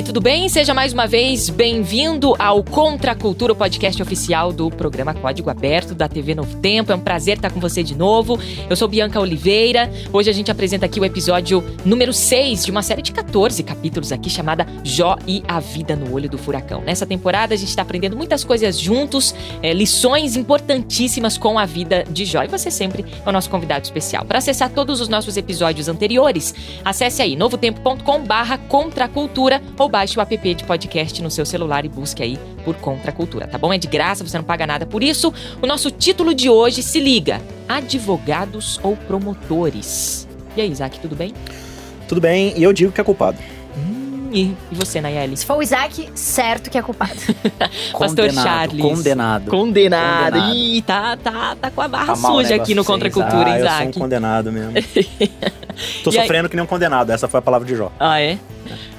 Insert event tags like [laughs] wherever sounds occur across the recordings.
Aí, tudo bem? Seja mais uma vez bem-vindo ao Contra a Cultura, o podcast oficial do programa Código Aberto da TV Novo Tempo. É um prazer estar com você de novo. Eu sou Bianca Oliveira. Hoje a gente apresenta aqui o episódio número 6 de uma série de 14 capítulos aqui chamada Jó e a Vida no Olho do Furacão. Nessa temporada a gente está aprendendo muitas coisas juntos, é, lições importantíssimas com a vida de Jó. E você sempre é o nosso convidado especial. Para acessar todos os nossos episódios anteriores, acesse aí novotempo.com barra Contra a Cultura ou baixe o app de podcast no seu celular e busque aí por Contra a Cultura, tá bom? É de graça, você não paga nada por isso. O nosso título de hoje se liga: Advogados ou promotores? E aí, Isaac, tudo bem? Tudo bem, e eu digo que é culpado. Hum, e, e você, Nayeli? Se for o Isaac, certo que é culpado. [laughs] Pastor Charles. Condenado. Condenado. condenado. Ih, tá, tá, tá com a barra tá suja aqui no Contra Cultura, ah, Isaac. Eu sou um condenado mesmo. [laughs] Tô sofrendo aí? que nem um condenado, essa foi a palavra de Jó. Ah, é?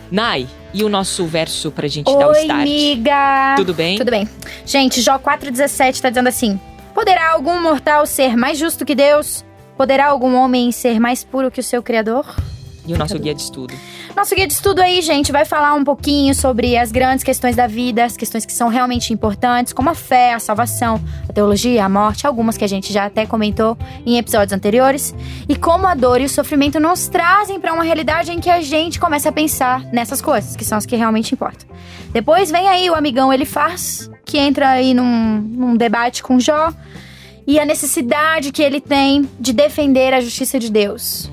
Nai, e o nosso verso pra gente Oi, dar o start? Oi, amiga! Tudo bem? Tudo bem. Gente, Jó 4,17 tá dizendo assim: Poderá algum mortal ser mais justo que Deus? Poderá algum homem ser mais puro que o seu Criador? E o nosso guia de estudo? Nosso guia de estudo aí, gente, vai falar um pouquinho sobre as grandes questões da vida, as questões que são realmente importantes, como a fé, a salvação, a teologia, a morte, algumas que a gente já até comentou em episódios anteriores, e como a dor e o sofrimento nos trazem para uma realidade em que a gente começa a pensar nessas coisas, que são as que realmente importam. Depois vem aí o amigão ele faz, que entra aí num, num debate com Jó e a necessidade que ele tem de defender a justiça de Deus.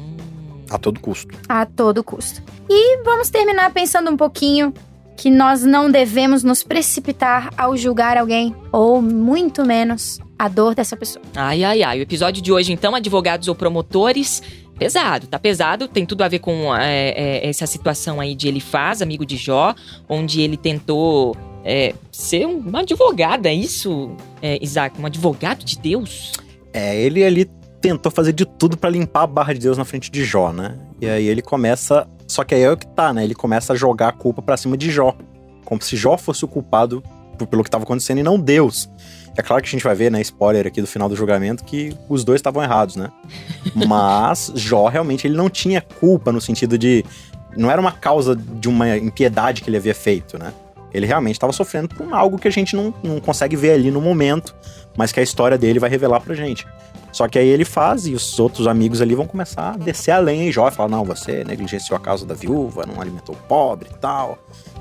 A todo custo. A todo custo. E vamos terminar pensando um pouquinho que nós não devemos nos precipitar ao julgar alguém, ou muito menos a dor dessa pessoa. Ai, ai, ai. O episódio de hoje, então, advogados ou promotores. Pesado, tá pesado, tem tudo a ver com é, é, essa situação aí de ele faz, amigo de Jó, onde ele tentou é, ser uma advogada, é isso, é, Isaac? Um advogado de Deus? É, ele ali tentou fazer de tudo para limpar a barra de Deus na frente de Jó, né? E aí ele começa só que aí é o que tá, né? Ele começa a jogar a culpa para cima de Jó. Como se Jó fosse o culpado pelo que estava acontecendo e não Deus. É claro que a gente vai ver, né, spoiler aqui do final do julgamento, que os dois estavam errados, né? [laughs] Mas Jó realmente ele não tinha culpa no sentido de. Não era uma causa de uma impiedade que ele havia feito, né? Ele realmente estava sofrendo por algo que a gente não, não consegue ver ali no momento, mas que a história dele vai revelar pra gente. Só que aí ele faz e os outros amigos ali vão começar a descer a lenha e falar: não, você negligenciou a causa da viúva, não alimentou o pobre e tal.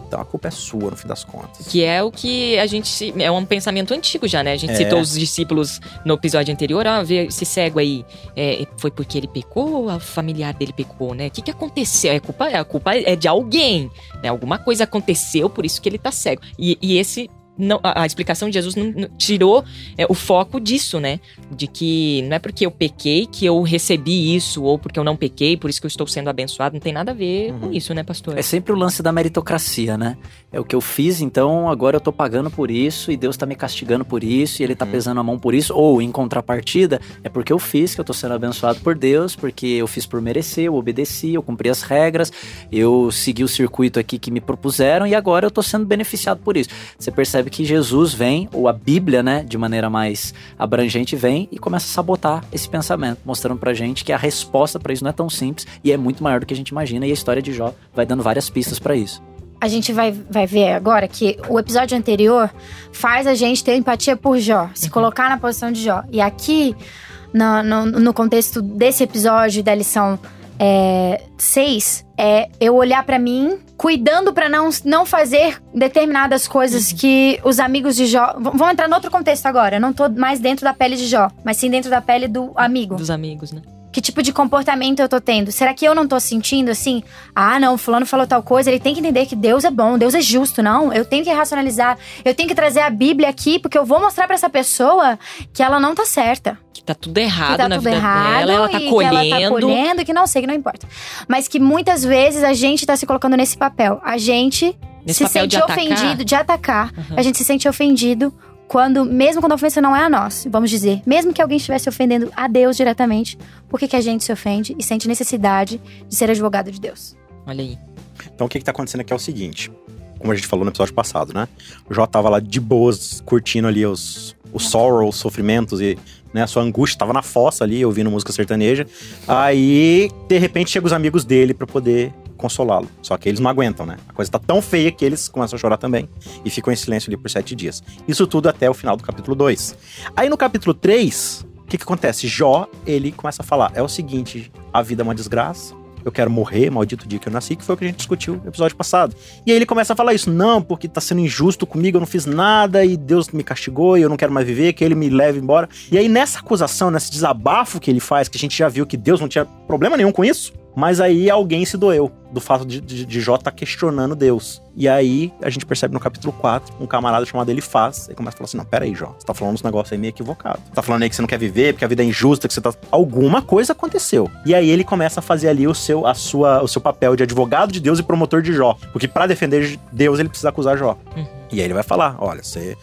Então a culpa é sua, no fim das contas. Que é o que a gente. É um pensamento antigo já, né? A gente é. citou os discípulos no episódio anterior. Ah, vê esse cego aí. É, foi porque ele pecou ou a familiar dele pecou, né? O que, que aconteceu? É culpa, a culpa é de alguém. Né? Alguma coisa aconteceu, por isso que ele tá cego. E, e esse não, a, a, explicação de Jesus não, não, tirou é, o foco disso, né? De que não é porque eu pequei que eu recebi isso, ou porque eu não pequei, por isso que eu estou sendo abençoado. Não tem nada a ver uhum. com isso, né, pastor? É sempre o lance da meritocracia, né? É o que eu fiz, então agora eu tô pagando por isso, e Deus tá me castigando por isso, e Ele tá uhum. pesando a mão por isso. Ou, em contrapartida, é porque eu fiz, que eu tô sendo abençoado por Deus, porque eu fiz por merecer, eu obedeci, eu cumpri as regras, eu segui o circuito aqui que me propuseram, e agora eu tô sendo beneficiado por isso. Você percebe percebe que Jesus vem, ou a Bíblia, né, de maneira mais abrangente, vem e começa a sabotar esse pensamento, mostrando pra gente que a resposta para isso não é tão simples e é muito maior do que a gente imagina, e a história de Jó vai dando várias pistas para isso. A gente vai, vai ver agora que o episódio anterior faz a gente ter empatia por Jó, se uhum. colocar na posição de Jó. E aqui, no, no, no contexto desse episódio da lição é, seis é eu olhar para mim, cuidando para não, não fazer determinadas coisas uhum. que os amigos de Jó. Vamos entrar no outro contexto agora. Eu não tô mais dentro da pele de Jó, mas sim dentro da pele do amigo. Dos amigos, né? Que tipo de comportamento eu tô tendo? Será que eu não tô sentindo assim? Ah, não, fulano falou tal coisa, ele tem que entender que Deus é bom, Deus é justo, não. Eu tenho que racionalizar, eu tenho que trazer a Bíblia aqui, porque eu vou mostrar para essa pessoa que ela não tá certa. Que tá tudo errado que tá na tudo vida errado dela, ela tá e colhendo. que ela tá colhendo, que não sei, que não importa. Mas que muitas vezes a gente tá se colocando nesse papel. A gente Nesse se sente de ofendido, de atacar. Uhum. A gente se sente ofendido quando, mesmo quando a ofensa não é a nós, vamos dizer, mesmo que alguém estivesse ofendendo a Deus diretamente, por que, que a gente se ofende e sente necessidade de ser advogado de Deus? Olha aí. Então o que, que tá acontecendo aqui é o seguinte. Como a gente falou no episódio passado, né? O Jó tava lá de boas, curtindo ali os, os sorrows, os sofrimentos e né, a sua angústia, tava na fossa ali, ouvindo música sertaneja. Aí, de repente, chegam os amigos dele pra poder consolá-lo. Só que eles não aguentam, né? A coisa tá tão feia que eles começam a chorar também e ficam em silêncio ali por sete dias. Isso tudo até o final do capítulo 2. Aí no capítulo 3, o que, que acontece? Jó, ele começa a falar: é o seguinte, a vida é uma desgraça. Eu quero morrer, maldito dia que eu nasci, que foi o que a gente discutiu no episódio passado. E aí ele começa a falar isso: não, porque tá sendo injusto comigo, eu não fiz nada e Deus me castigou e eu não quero mais viver, que ele me leve embora. E aí nessa acusação, nesse desabafo que ele faz, que a gente já viu que Deus não tinha problema nenhum com isso, mas aí alguém se doeu do fato de, de, de Jó estar questionando Deus. E aí a gente percebe no capítulo 4, um camarada chamado Elifaz, e começa a falar assim: não, peraí, Jó, você tá falando uns negócios aí meio equivocado. Você tá falando aí que você não quer viver, porque a vida é injusta, que você tá. Alguma coisa aconteceu. E aí ele começa a fazer ali o seu, a sua, o seu papel de advogado de Deus e promotor de Jó. Porque para defender Deus, ele precisa acusar Jó. Uhum. E aí ele vai falar: olha, você.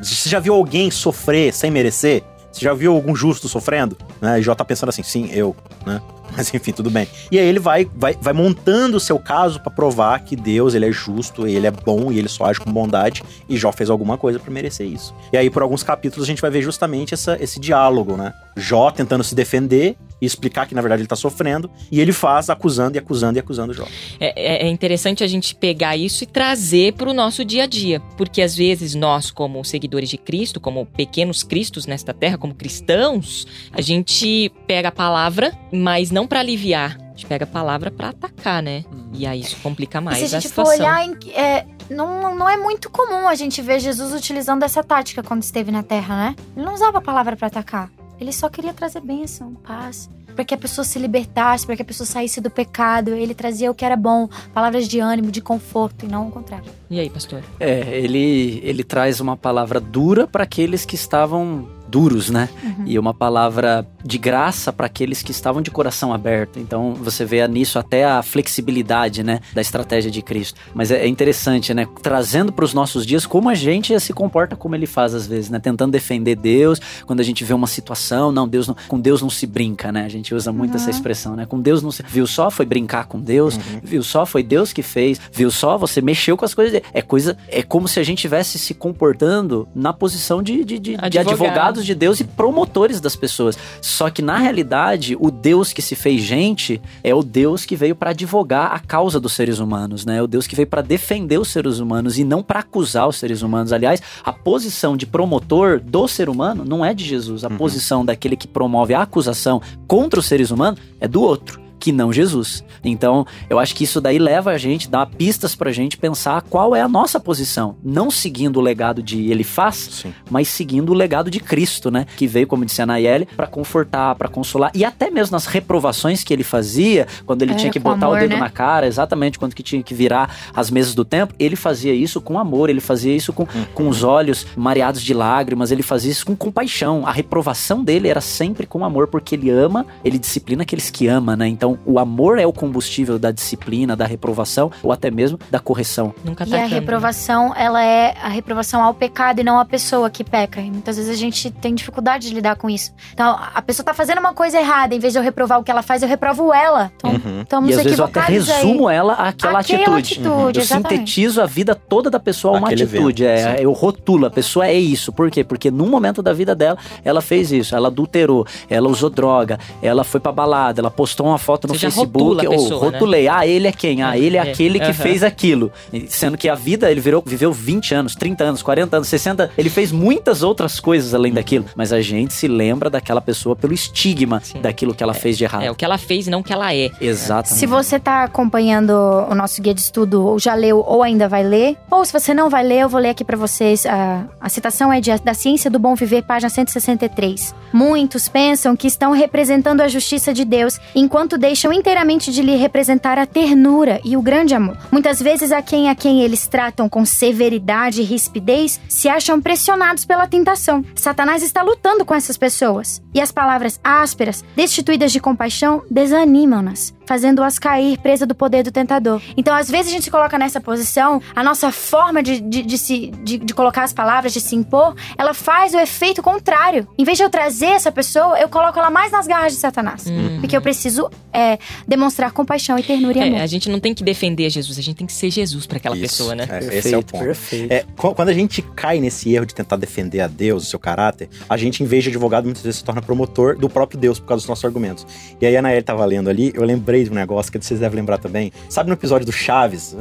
Você já viu alguém sofrer sem merecer? Você já viu algum justo sofrendo? Né? E Jó tá pensando assim, sim, eu, né? [laughs] Mas enfim, tudo bem. E aí ele vai, vai, vai montando o seu caso pra provar que Deus, ele é justo, ele é bom e ele só age com bondade. E Jó fez alguma coisa pra merecer isso. E aí por alguns capítulos a gente vai ver justamente essa, esse diálogo, né? Jó tentando se defender e explicar que na verdade ele tá sofrendo. E ele faz acusando e acusando e acusando Jó. É, é- é interessante a gente pegar isso e trazer para o nosso dia a dia, porque às vezes nós, como seguidores de Cristo, como pequenos cristos nesta terra, como cristãos, a gente pega a palavra, mas não para aliviar, a gente pega a palavra para atacar, né? E aí isso complica E mais se a a gente for situação. olhar, em- é, não, não é muito comum a gente ver Jesus utilizando essa tática quando esteve na Terra, né? Ele não usava a palavra pra atacar. Ele só queria trazer bênção, paz, para que a pessoa se libertasse, para que a pessoa saísse do pecado. Ele trazia o que era bom, palavras de ânimo, de conforto, e não o contrário. E aí, pastor? É, ele, ele traz uma palavra dura para aqueles que estavam duros, né? Uhum. E uma palavra de graça para aqueles que estavam de coração aberto. Então você vê nisso até a flexibilidade, né, da estratégia de Cristo. Mas é interessante, né, trazendo para os nossos dias como a gente se comporta como ele faz às vezes, né, tentando defender Deus quando a gente vê uma situação, não, Deus não, com Deus não se brinca, né? A gente usa muito essa Uhum. expressão, né? Com Deus não se viu só foi brincar com Deus, Uhum. viu só foi Deus que fez, viu só você mexeu com as coisas. dele. É coisa, é como se a gente estivesse se comportando na posição de, de, de, de Advogado. Advogados de Deus e promotores das pessoas. Só que na realidade, o Deus que se fez gente é o Deus que veio para advogar a causa dos seres humanos, né? É o Deus que veio para defender os seres humanos e não para acusar os seres humanos. Aliás, a posição de promotor do ser humano não é de Jesus. A Uhum. posição daquele que promove a acusação contra os seres humanos é do outro. Que não Jesus. Então, eu acho que isso daí leva a gente, dá pistas pra gente pensar qual é a nossa posição. Não seguindo o legado de Elifaz, Sim. mas seguindo o legado de Cristo, né? Que veio, como disse a Nayeli, para confortar, para consolar e até mesmo nas reprovações que ele fazia, quando ele Era tinha que botar amor, o dedo né? na cara, exatamente quando que tinha que virar as mesas do templo, ele fazia isso com amor, ele fazia isso com, com os olhos mareados de lágrimas, ele fazia isso com compaixão. A reprovação dele era sempre com amor, porque ele ama, ele disciplina aqueles que ama, né? Então, o amor é o combustível da disciplina, da reprovação ou até mesmo da correção. Nunca E a atacando. reprovação, ela é a reprovação ao pecado e não à pessoa que peca. E muitas vezes a gente tem dificuldade de lidar com isso. Então, a pessoa tá fazendo uma coisa errada, em vez de eu reprovar o que ela faz, eu reprovo ela. Então, Uhum. estamos e às vezes eu até equivocados aí. resumo ela àquela Aquela atitude. atitude, Eu exatamente. sintetizo a vida toda da pessoa a uma Aquele atitude. evento, é, eu rotulo, a pessoa é isso. Por quê? Porque num momento da vida dela, ela fez isso. Ela adulterou, ela usou droga, ela foi pra balada, ela postou uma foto no Você Facebook. rotula a ou pessoa, né? rotulei, ah, ele é quem? Ah, ele é, É, aquele que aham. fez aquilo. E Sendo que a vida, ele virou, viveu 20 anos, 30 anos, 40 anos, 60. Ele fez muitas outras coisas além daquilo. Mas a gente se lembra daquela pessoa pelo estigma Sim. daquilo que ela fez de errado. É o que ela fez e não o que ela é. Exatamente. Se você tá acompanhando o nosso guia de estudo, ou já leu ou ainda vai ler, Ou se você não vai ler, eu vou ler aqui pra vocês. A, a citação é de, da Ciência do Bom Viver, página 163. Muitos pensam que estão representando a justiça de Deus, enquanto deixam inteiramente de lhe representar a ternura e o grande amor. Muitas vezes, a quem a quem eles tratam com severidade e rispidez se acham pressionados pela tentação. Satanás está lutando com essas pessoas. E as palavras ásperas, destituídas de compaixão, desanimam-nas, fazendo-as cair presa do poder do tentador. Então, às vezes, a gente se coloca nessa posição, a nossa forma de, de, de se, de, de colocar as palavras, de se impor, ela faz o efeito contrário. Em vez de eu trazer essa pessoa, eu coloco ela mais nas garras de Satanás. Porque eu preciso é, demonstrar compaixão e ternura e amor. É, a gente não tem que defender Jesus, a gente tem que ser Jesus pra aquela Isso, pessoa, né? é, esse é o Perfeito, ponto. perfeito. É, qu- quando a gente cai nesse erro de tentar defender a Deus, o seu caráter, a gente, em vez de advogado, muitas vezes se torna promotor do próprio Deus por causa dos nossos argumentos. E aí a Anael tava lendo ali, eu lembrei de um negócio que vocês devem lembrar também. Sabe no episódio do Chaves?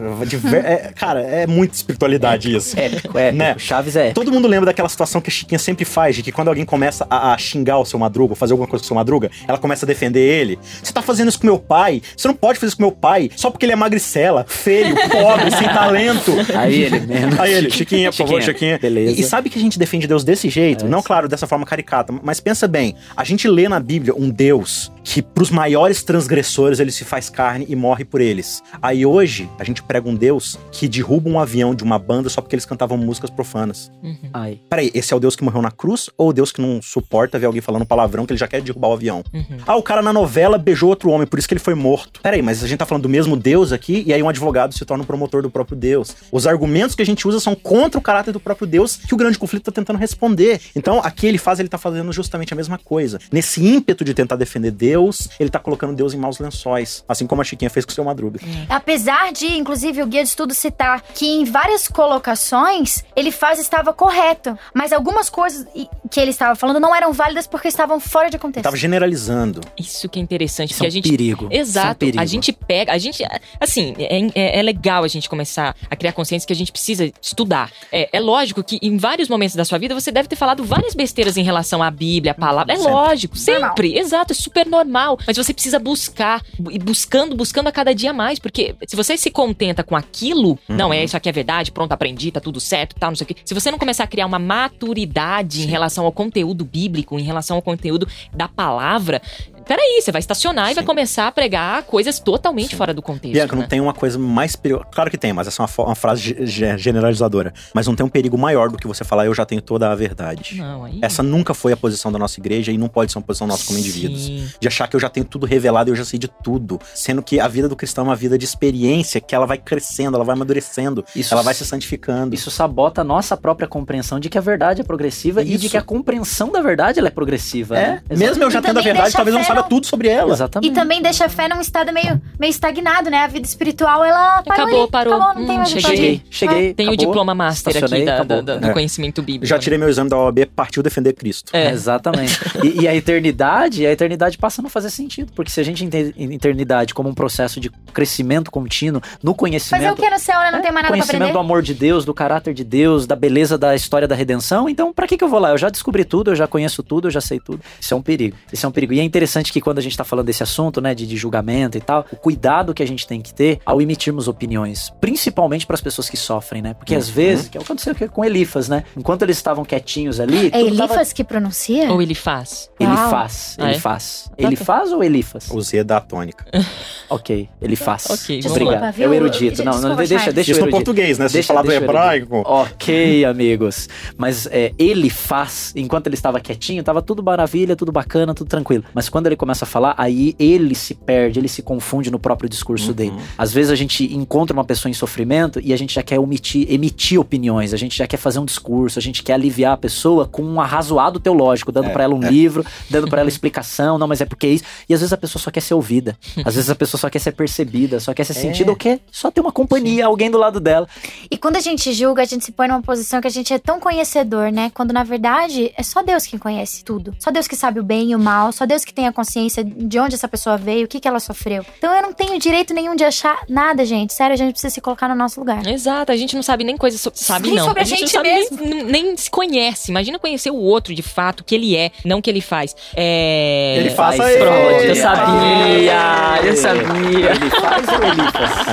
É, cara, é muita espiritualidade isso. Épico, épico. Né? Chaves é. Todo mundo lembra daquela situação que a Chiquinha sempre faz, de que quando alguém começa a, a xingar o seu Madruga, ou fazer alguma coisa com o seu Madruga, ela começa a defender ele. Você tá fazendo isso com meu pai? Você não pode fazer isso com meu pai só porque ele é magricela, feio, [laughs] pobre, sem talento. Aí ele mesmo. Aí ele, Chiquinha, por favor, Chiquinha, beleza. E, e sabe que a gente defende Deus desse jeito? É, não, claro, dessa forma caricata, mas pensa bem. A gente lê na Bíblia um Deus que pros maiores transgressores ele se faz carne e morre por eles. Aí hoje, a gente prega um Deus que derruba um avião de uma banda só porque eles cantavam músicas profanas. Ai. Peraí, esse é o Deus que morreu na cruz ou o Deus que não suporta ver alguém falando palavrão que ele já quer derrubar o avião? Uhum. Ah, o cara na novela beijou outro homem, por isso que ele foi morto. Peraí, mas a gente tá falando do mesmo Deus aqui e aí um advogado se torna um promotor do próprio Deus. Os argumentos que a gente usa são contra o caráter do próprio Deus que o grande conflito tá tentando responder. Então, aqui ele faz, ele tá fazendo justamente a mesma coisa. Nesse ímpeto de tentar defender Deus, ele tá colocando Deus em maus lençóis. Assim como a Chiquinha fez com o seu Madruga. Apesar de, inclusive, o guia de estudo citar que em várias colocações ele faz estava correto, mas algumas coisas que ele estava falando não eram válidas porque estavam fora de contexto. Tava generalizando. Isso que é interessante, Isso porque é a gente perigo. É Exato. perigo. A gente pega, a gente, assim, é, é- é legal a gente começar a criar consciência que a gente precisa estudar. É, é lógico que em vários momentos da sua vida você deve ter falado várias besteiras em relação à Bíblia, à palavra. É Sempre. lógico, Normal. sempre. Exato, é super normal. Mas você precisa buscar, e buscando, buscando a cada dia mais. Porque se você se contenta com aquilo, não é, isso aqui é verdade, pronto, aprendi, tá tudo certo, tal, não sei o quê. Se você não começar a criar uma maturidade em relação ao conteúdo bíblico, em relação ao conteúdo da palavra, peraí, você vai estacionar e vai Sim. começar a pregar coisas totalmente fora do contexto. Bianca, não né? tem uma coisa mais perigosa. Claro que tem, mas essa é uma, uma frase ge- ge- generalizadora. Mas não tem um perigo maior do que você falar, eu já tenho toda a verdade. Não, aí. Essa nunca foi a posição da nossa igreja e não pode ser uma posição nossa como indivíduos. Sim. De achar que eu já tenho tudo revelado e eu já sei de tudo. Sendo que a vida do cristão é uma vida de experiência, que ela vai crescendo, ela vai amadurecendo, Isso- ela vai se santificando. Isso sabota a nossa própria compreensão de que a verdade é progressiva e de Isso. que a compreensão da verdade ela é progressiva. É, né? mesmo eu já tendo a verdade, talvez eu a não fé saiba tudo sobre ela. Exatamente. E também deixa a fé num estado meio, meio estagnado, né? A vida espiritual, ela parou Acabou, ali, parou. Acabou, não Hum, tem mais. Cheguei, cheguei. Tem o diploma master aqui da- acabou. da- do É. conhecimento bíblico. Já né? tirei meu exame da OAB, partiu defender Cristo. É. Exatamente. E, e a eternidade, a eternidade passa a não fazer sentido, porque se a gente entende a eternidade como um processo de crescimento contínuo no conhecimento, Fazer o que no céu, né? Não É, tem mais nada conhecimento do amor de Deus, do caráter de Deus, da beleza da história da redenção. Então, pra que que eu vou lá? Eu já descobri tudo, eu já conheço tudo, eu já sei tudo. Isso é um perigo. Isso é um perigo. E é interessante que quando a gente tá falando desse assunto, né, de, de julgamento e tal, o cuidado que a gente tem que ter ao emitirmos opiniões, principalmente para as pessoas que sofrem, né? Porque às Uhum. vezes, que é o que aconteceu com Elifas, né? Enquanto eles estavam quietinhos ali, É tudo tava- Elifas que pronuncia? Ou ele faz. Ele Uau. faz, Ah, ele é? faz. Ele faz ou Elifas? O Z da tônica. [laughs] Ok, ele faz. Ok, vamos Obrigado. lá. É o Viu? erudito. Não, não, Desculpa, deixa, Charles. deixa Isso o no erudito. português, né? Se Deixa- falar do deixa eu hebraico. Ok, amigos. Mas é, ele faz, enquanto ele estava quietinho, tava tudo maravilha, tudo bacana, tudo tranquilo. Mas quando ele começa a falar, aí ele se perde, ele se confunde no próprio discurso Uhum. dele. Às vezes a gente encontra uma pessoa em sofrimento e a gente já quer omitir, emitir opiniões, a gente já quer fazer um discurso, a gente quer aliviar a pessoa com um arrazoado teológico, dando É, pra ela um livro, dando pra ela [laughs] explicação, não, mas é porque é isso. E às vezes a pessoa só quer ser ouvida. Às vezes a pessoa só quer ser percebida, só quer ser É. sentida ou quer só ter uma companhia, alguém do lado dela. E quando a gente julga, a gente se põe numa posição que a gente é tão conhecedor, né? Quando na verdade é só Deus quem conhece tudo. Só Deus que sabe o bem e o mal. Só Deus que tem a consciência de onde essa pessoa veio, o que, que ela sofreu. Então eu não tenho direito nenhum de achar nada, gente. Sério, a gente precisa se colocar no nosso lugar. Exato, a gente não sabe nem coisa sobre. Sabe, Nem não. sobre a não gente sabe nem, nem se conhece. Imagina conhecer o outro de fato, o que ele é, não o que ele faz. É... Ele faz. Pronto, eu sabia, eu sabia. Ele faz ou ele faz?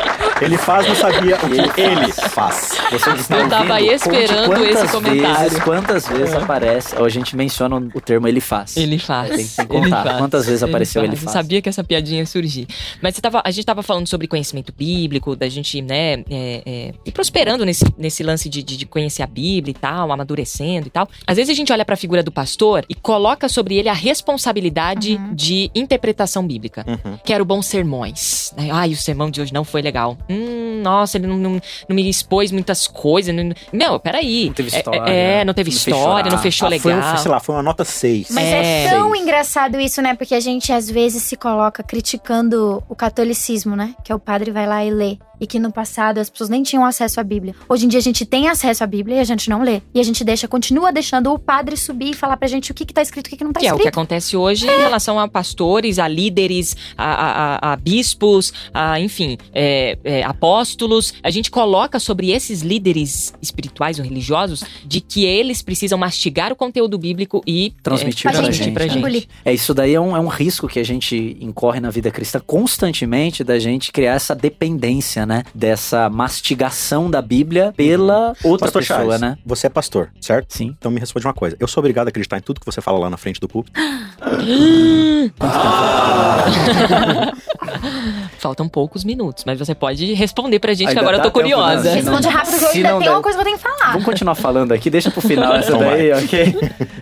É. [laughs] Ele faz, não sabia o Ele que ele faz. Você está Eu tava ouvindo, esperando conte quantas esse comentário. Vezes, quantas vezes aparece, ou a gente menciona o termo ele faz. Ele faz. Tem que Ele contar. faz. Quantas vezes apareceu ele Eu faz. sabia que essa piadinha ia surgir. Mas você tava, a gente tava falando sobre conhecimento bíblico, da gente, né, é, é, ir prosperando nesse, nesse lance de, de, de conhecer a Bíblia e tal, amadurecendo e tal. Às vezes a gente olha pra figura do pastor e coloca sobre ele a responsabilidade de interpretação bíblica. Uhum. Quero bons sermões. né? Ai, o sermão de hoje não foi legal. Hum, nossa, ele não, não, não me expôs muitas coisas. Não, não peraí. Não teve É, história, É, não teve não fez história, não chorar. fechou Ah, foi, legal. um- sei lá, foi uma nota 6. Mas é, É. tão engraçado isso, né? Porque a gente às vezes se coloca criticando o catolicismo, né? Que é o padre vai lá e lê. E que no passado as pessoas nem tinham acesso à Bíblia. Hoje em dia a gente tem acesso à Bíblia e a gente não lê. E a gente deixa, continua deixando o padre subir e falar pra gente o que, que tá escrito e o que, que não tá Que é o que escrito. acontece hoje em relação a pastores, a líderes, a, a- a- a bispos, a, enfim, é, é, apóstolos. A gente coloca sobre esses líderes espirituais ou religiosos de que eles precisam mastigar o conteúdo bíblico e Transmitir é, pra transmitir gente, pra gente. É, isso daí é um, é um risco que a gente incorre na vida cristã constantemente da gente criar essa dependência, né? Dessa mastigação da Bíblia pela outra Pastor pessoa, Charles, né? você é pastor, certo? Sim. Então me responde uma coisa. Eu sou obrigado a acreditar em tudo que você fala lá na frente do púlpito? [gasps] [gasps] [gasps] [laughs] Faltam poucos minutos, mas você pode responder pra gente, que Ainda agora eu dá tô tempo, curiosa. né? Responde rápido que eu Se ainda der- uma coisa que eu tenho que falar. Vamos continuar falando aqui, deixa pro final [laughs] essa Então daí, ok?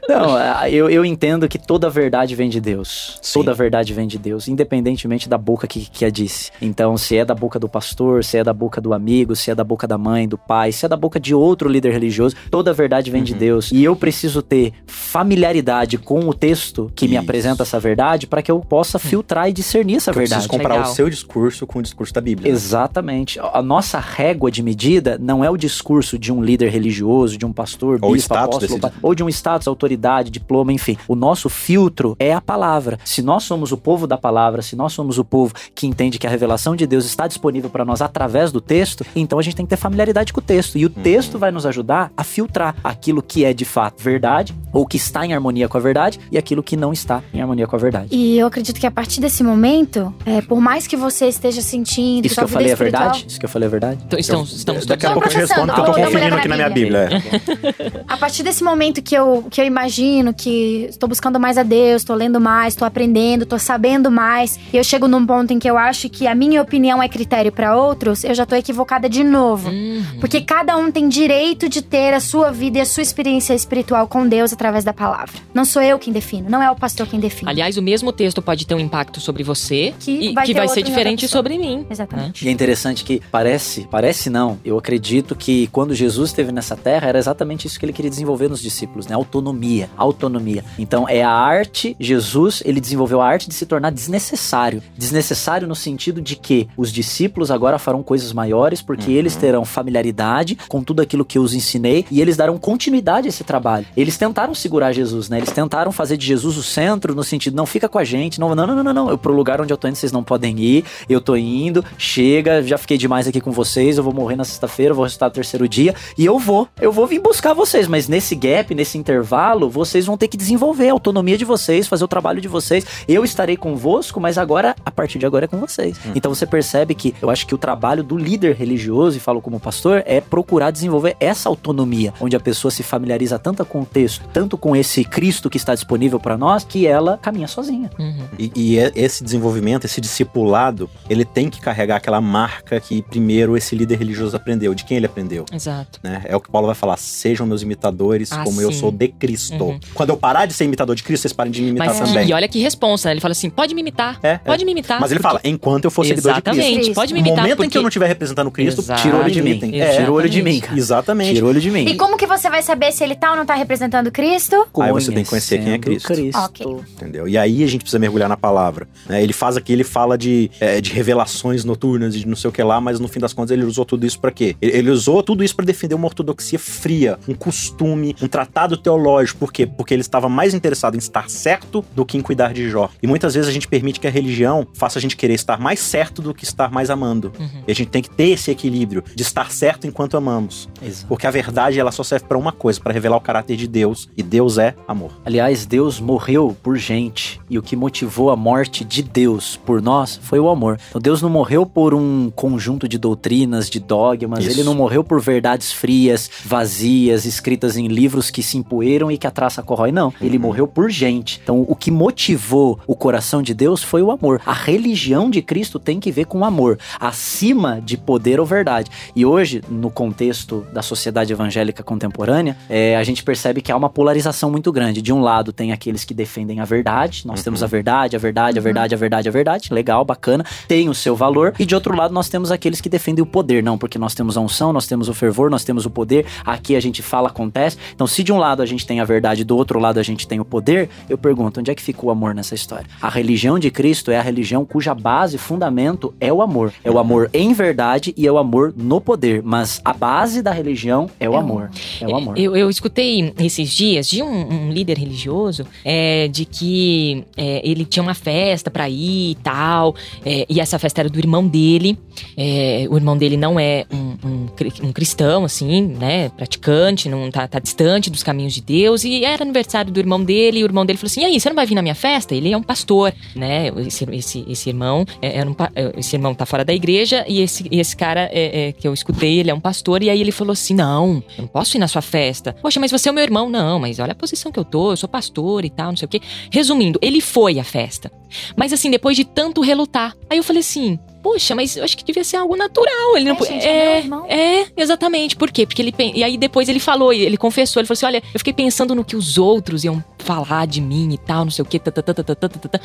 Não, é, eu, eu entendo que toda verdade vem de Deus. Sim. Toda verdade vem de Deus, independentemente da boca que, que a disse. Então, se é da boca do pastor, se é da boca do amigo, se é da boca da mãe, do pai, se é da boca de outro líder religioso, toda verdade vem de Deus. E eu preciso ter familiaridade com o texto que me Isso. apresenta essa verdade para que eu possa filtrar e discernir essa Eu verdade. preciso comparar Legal. o seu discurso com o discurso da Bíblia. né? Exatamente. A nossa régua de medida não é o discurso de um líder religioso, de um pastor, Ou bispo, apóstolo, desse- ou de um status, autoridade, diploma, enfim. O nosso filtro é a palavra. Se nós somos o povo da palavra, se nós somos o povo que entende que a revelação de Deus está disponível para nós através do texto, então a gente tem que ter familiaridade com o texto. E o Uhum. texto vai nos ajudar a filtrar aquilo que é de fato verdade, ou que está em harmonia com a verdade, e aquilo que não está em harmonia com a verdade. E eu acredito que a partir desse momento, é, por mais que você esteja sentindo Isso que eu vida falei é espiritual- verdade? Isso que eu falei é verdade? Então, estamos, Eu- estamos Daqui a pouco eu te respondo, que eu tô conferindo aqui na minha Bíblia. é. A partir desse momento que eu, que eu imagino que estou buscando mais a Deus, estou lendo mais, estou aprendendo, estou sabendo mais, e eu chego num ponto em que eu acho que a minha opinião é critério para outros, eu já tô equivocada de novo. Uhum. Porque cada um tem direito de ter a sua vida e a sua experiência espiritual com Deus através da palavra. Não sou eu quem defino, não é o pastor quem define. Aliás, o mesmo texto pode ter um impacto sobre você Que e vai que ter vai ser diferente sobre mim. Exatamente. E é interessante que parece, parece não, eu acredito que quando Jesus esteve nessa terra era exatamente isso que ele queria desenvolver nos discípulos, né? Autonomia, autonomia. Então é a arte, Jesus, ele desenvolveu a arte de se tornar desnecessário. Desnecessário no sentido de que os discípulos agora farão coisas maiores porque Uhum. eles terão familiaridade com tudo aquilo que eu os ensinei e eles darão continuidade a esse trabalho. Eles tentaram segurar Jesus, né? Eles tentaram fazer de Jesus o centro no sentido, não fica com a gente, não, não, não, não, não, eu pro lugar onde eu tô indo vocês não podem ir, eu tô indo, chega, já fiquei demais aqui com vocês, eu vou morrer na sexta-feira, vou ressuscitar no terceiro dia e eu vou, eu vou vir buscar vocês, mas nesse gap, nesse intervalo, vocês vão ter que desenvolver a autonomia de vocês, fazer o trabalho de vocês. Eu estarei convosco, mas agora, a partir de agora é com vocês. Então você percebe que eu acho que o trabalho do líder religioso, e falo como pastor, é procurar desenvolver essa autonomia, onde a pessoa se familiariza tanto com o texto, tanto com esse Cristo que está disponível para nós, que ela caminha sozinha. Uhum. E, e é- esse desenvolvimento, esse discipulado, ele tem que carregar aquela marca que primeiro esse líder religioso aprendeu. De quem ele aprendeu? Exato. né? É o que Paulo vai falar. Sejam meus imitadores, Ah, como eu sim. sou de Cristo. Uhum. Quando eu parar de ser imitador de Cristo, vocês parem de me imitar Mas também. e olha que responsa, né? Ele fala assim: pode me imitar. É, é. Pode me imitar. Mas ele porque- fala, enquanto eu for seguidor de Cristo. Exatamente, Cristo. pode me No imitar. momento porque... em que eu não estiver representando Cristo, Exato. tira o olho de mim. Exatamente. É, Tira o olho de mim, cara. Exatamente. Tira o olho de mim. E como que você vai saber se ele tá ou não tá representando Cristo? Aí você tem que conhecer quem é Cristo. Ok. Entendeu? E aí a gente precisa mergulhar na palavra. né? Ele faz aqui, ele fala de, é, de revelações noturnas, de não sei o que lá, mas no fim das contas ele usou tudo isso pra quê? Ele, ele usou tudo isso pra defender uma ortodoxia fria, um costume, um tratado teológico. Por quê? Porque ele estava mais interessado em estar certo do que em cuidar de Jó. E muitas vezes a gente permite que a religião faça a gente querer estar mais certo do que estar mais amando. Uhum. E a gente tem que ter esse equilíbrio de estar certo enquanto amamos. Exato. Porque a verdade ela só serve pra uma coisa, pra revelar o caráter de Deus. E Deus é amor. Aliás, Deus morreu por gente e o que motivou a morte de Deus por nós foi o amor. Amor. Então Deus não morreu por um conjunto de doutrinas, de dogmas, Isso. ele não morreu por verdades frias, vazias, escritas em livros que se empoeiram e que a traça corrói, não. Ele Uhum. morreu por gente. Então o que motivou o coração de Deus foi o amor. A religião de Cristo tem que ver com o amor, acima de poder ou verdade. E hoje, no contexto da sociedade evangélica contemporânea, é, a gente percebe que há uma polarização muito grande. De um lado, tem aqueles que defendem a verdade, nós Uhum. temos a verdade, a verdade, a verdade, a verdade, a verdade, legal, bacana, tem o seu valor. E de outro lado, nós temos aqueles que defendem o poder, não, porque nós temos a unção, nós temos o fervor, nós temos o poder, aqui a gente fala, acontece. Então, se de um lado a gente tem a verdade, do outro lado a gente tem o poder, eu pergunto, onde é que fica o amor nessa história? A religião de Cristo é a religião cuja base, fundamento é o amor. É o amor em verdade e é o amor no poder, mas a base da religião é o É amor. É o amor. Eu, eu escutei esses dias de um, um líder religioso é, de que é, ele tinha uma festa pra ir e tal, é, e essa festa era do irmão dele. É, o irmão dele não é um, um um cristão, assim, né? Praticante, não tá, tá distante dos caminhos de Deus. E era aniversário do irmão dele, e o irmão dele falou assim: e aí, você não vai vir na minha festa? Ele é um pastor, né? Esse, esse, esse irmão é, era um é, esse irmão tá fora da igreja, e esse, esse cara é, é, que eu escutei, ele é um pastor, e aí ele falou assim: não, eu não posso ir na sua festa. Poxa, mas você é o meu irmão. Não, mas olha a posição que eu tô, eu sou pastor e tal, não sei o quê. Resumindo, ele foi à festa. Mas assim, depois de tanto relutar. Aí eu falei assim. Poxa, mas eu acho que devia ser algo natural. Ele não É, po- gente, é irmão. é, exatamente. Por quê? Porque ele e aí depois ele falou, ele confessou, ele falou assim: "Olha, eu fiquei pensando no que os outros iam falar de mim e tal, não sei o quê.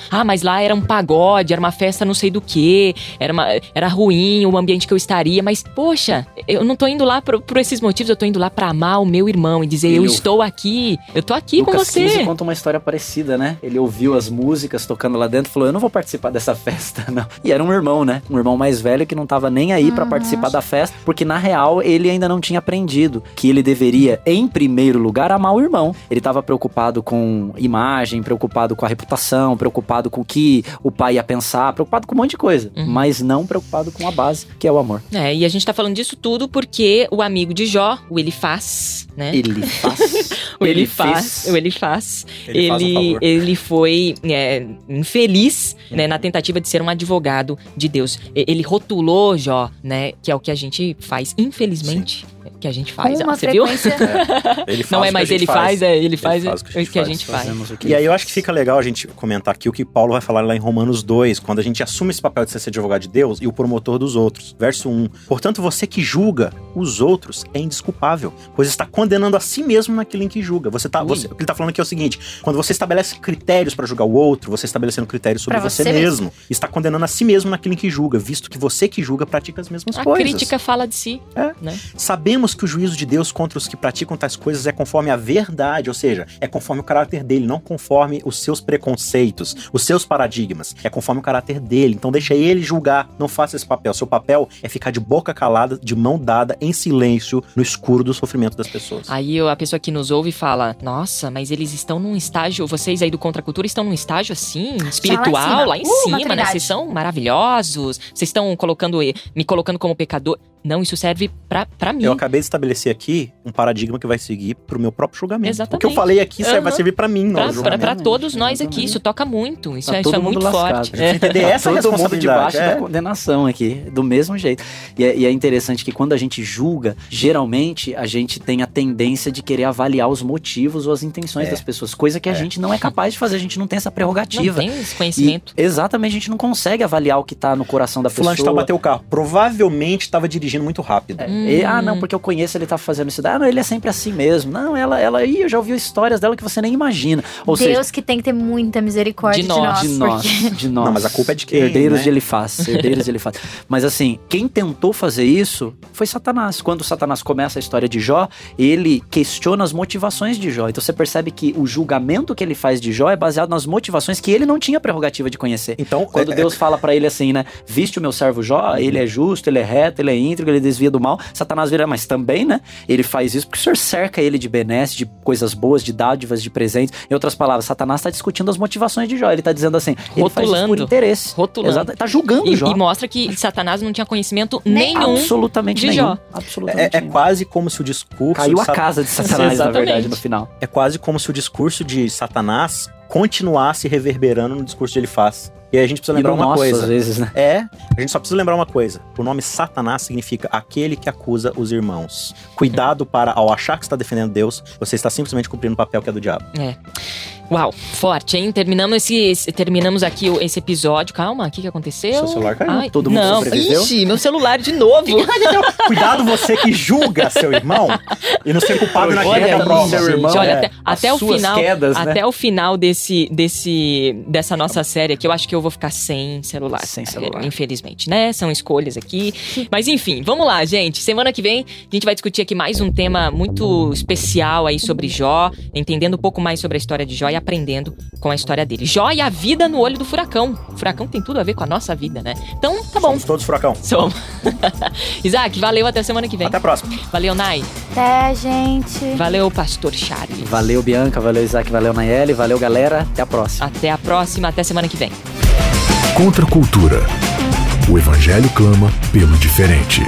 Ah, mas lá era um pagode, era uma festa não sei do quê, era uma, era ruim o ambiente que eu estaria, mas poxa, eu não tô indo lá por, por esses motivos, eu tô indo lá pra amar o meu irmão e dizer eu ouv- estou aqui, eu tô aqui com Lucas você. 15 conta uma história parecida, né? Ele ouviu as músicas tocando lá dentro e falou: Eu não vou participar dessa festa, [laughs] não. E era um irmão, né? Um irmão mais velho que não tava nem aí pra participar da festa, porque na real ele ainda não tinha aprendido que ele deveria, em primeiro lugar, amar o irmão. Ele tava preocupado com imagem, preocupado com a reputação, preocupado com o que o pai ia pensar, preocupado com um monte de coisa, Uhum. mas não preocupado com a base, que é o amor. É, e a gente tá falando disso tudo porque o amigo de Jó, o Elifaz, né? Ele faz. [laughs] O ele Elifaz, fez. o Ele faz um ele, favor. ele foi é, infeliz né, na tentativa de ser um advogado de Deus. Ele rotulou Jó, né? Que é o que a gente faz, infelizmente, que a gente faz. Com Ah, uma você viu? frequência. [laughs] Ele faz Não é que mais a gente ele faz, é ele faz, faz o que a gente faz. Fazemos o que E aí ele eu acho que faz. fica legal a gente comentar aqui o que Paulo vai falar lá em Romanos 2, quando a gente assume esse papel de ser advogado de Deus e o promotor dos outros. Verso 1. Portanto, você que julga os outros é indesculpável, pois está condenando a si mesmo naquilo em que julga. Você tá, você- o que ele tá falando aqui é o seguinte: quando você estabelece critérios para julgar o outro, você está estabelecendo critérios sobre você, você mesmo. Está condenando a si mesmo naquilo em que julga, visto que você que julga pratica as mesmas A coisas. crítica fala de si. É. Né? Sabemos que o juízo de Deus contra os que praticam tais coisas é conforme a verdade, ou seja, é conforme o caráter dele, não conforme os seus preconceitos, os seus paradigmas. É conforme o caráter dele. Então deixa ele julgar, não faça esse papel. Seu papel é ficar de boca calada, de mão dada, em silêncio, no escuro do sofrimento das pessoas. Aí a pessoa que nos ouve fala: Nossa, mas eles estão num estágio, vocês aí do Contra a Cultura estão num estágio assim, espiritual, lá em cima. Uh, cima, né? Vocês são maravilhosos, vocês estão colocando, me colocando como pecador. Não, isso serve pra, pra mim. Eu acabei de estabelecer aqui um paradigma que vai seguir pro meu próprio julgamento. Exatamente. O que eu falei aqui aí vai servir pra mim, não Pra, pra, todos nós aqui, isso toca muito. Isso, Tá é, isso é muito lascado. forte. [laughs] A gente entender essa Todo mundo responsabilidade. debaixo é. da condenação aqui, do mesmo jeito. E é, e é interessante que quando a gente julga, geralmente a gente tem a tendência de querer avaliar os motivos ou as intenções É. das pessoas, coisa que a É. gente não é capaz de fazer, a gente não tem essa Não prerrogativa. tem esse E, conhecimento. exatamente, a gente não consegue avaliar o que tá no coração da Fulano de pessoa. tal bateu o carro. Provavelmente estava dirigindo muito rápido. É, Hum. e, ah, não, porque eu conheço ele tá fazendo isso. Ah, não, ele é sempre assim mesmo. Não, ela, ela aí, eu já ouvi histórias dela que você nem imagina. Ou Deus seja, que tem que ter muita misericórdia De de nós, nós. de nós, porque- de nós. Não, mas a culpa é de quem, Herdeiros né? de Elifaz, herdeiros de Elifaz. [laughs] Mas assim, quem tentou fazer isso foi Satanás. Quando Satanás começa a história de Jó, ele questiona as motivações de Jó. Então você percebe que o julgamento que ele faz de Jó é baseado nas motivações que ele não tinha prerrogativa de conhecer. Então, Quando é- Deus fala pra ele assim, né? Viste o meu servo Jó, ele é justo, ele é reto, ele é íntegro, ele desvia do mal. Satanás vira, mas também, né? Ele faz isso porque o senhor cerca ele de benesses, de coisas boas, de dádivas, de presentes. Em outras palavras, Satanás está discutindo as motivações de Jó. Ele tá dizendo assim, ele faz isso por Rotulando. interesse. Rotulando. Exato. Tá julgando E, Jó. e mostra que Satanás não tinha conhecimento nenhum. Absolutamente de nenhum. Jó. Absolutamente É, é nenhum. quase como se o discurso. Caiu a casa de Satanás, na verdade, no final. É quase como se o discurso de Satanás continuasse reverberando no discurso de Elifaz. E aí a gente precisa E lembrar uma nosso, coisa. às vezes, né? É, a gente só precisa lembrar uma coisa. O nome Satanás significa aquele que acusa os irmãos. Cuidado para, ao achar que está defendendo Deus, você está simplesmente cumprindo o papel que é do diabo. Uau, forte, hein? Terminamos, esse, esse- terminamos aqui o- esse episódio. Calma, o que, que aconteceu? Seu celular caiu. Todo mundo não. sobreviveu? Ixi, meu celular de novo. [laughs] Cuidado você que julga seu irmão e não ser culpado na aí, prova. seu irmão, gente, olha, é, até, o final, quedas, né? até o final desse, desse, dessa nossa série aqui, eu acho que eu vou ficar sem celular. Sem celular. Infelizmente, né? São escolhas aqui. Mas enfim, vamos lá, gente. Semana que vem a gente vai discutir aqui mais um tema muito especial aí sobre Jó, entendendo um pouco mais sobre a história de Jó e aprendendo com a história dele. Jó e a vida no olho do furacão. O furacão tem tudo a ver com a nossa vida, né? Então, tá bom. Somos todos furacão. Somos. [laughs] Isaac, valeu até semana que vem. Até a próxima. Valeu, Nai. Até, gente. Valeu, Pastor Charles. Valeu, Bianca. Valeu, Isaac. Valeu, Nayeli. Valeu, galera. Até a próxima. Até a próxima, até semana que vem. Contra a cultura. O evangelho clama pelo diferente.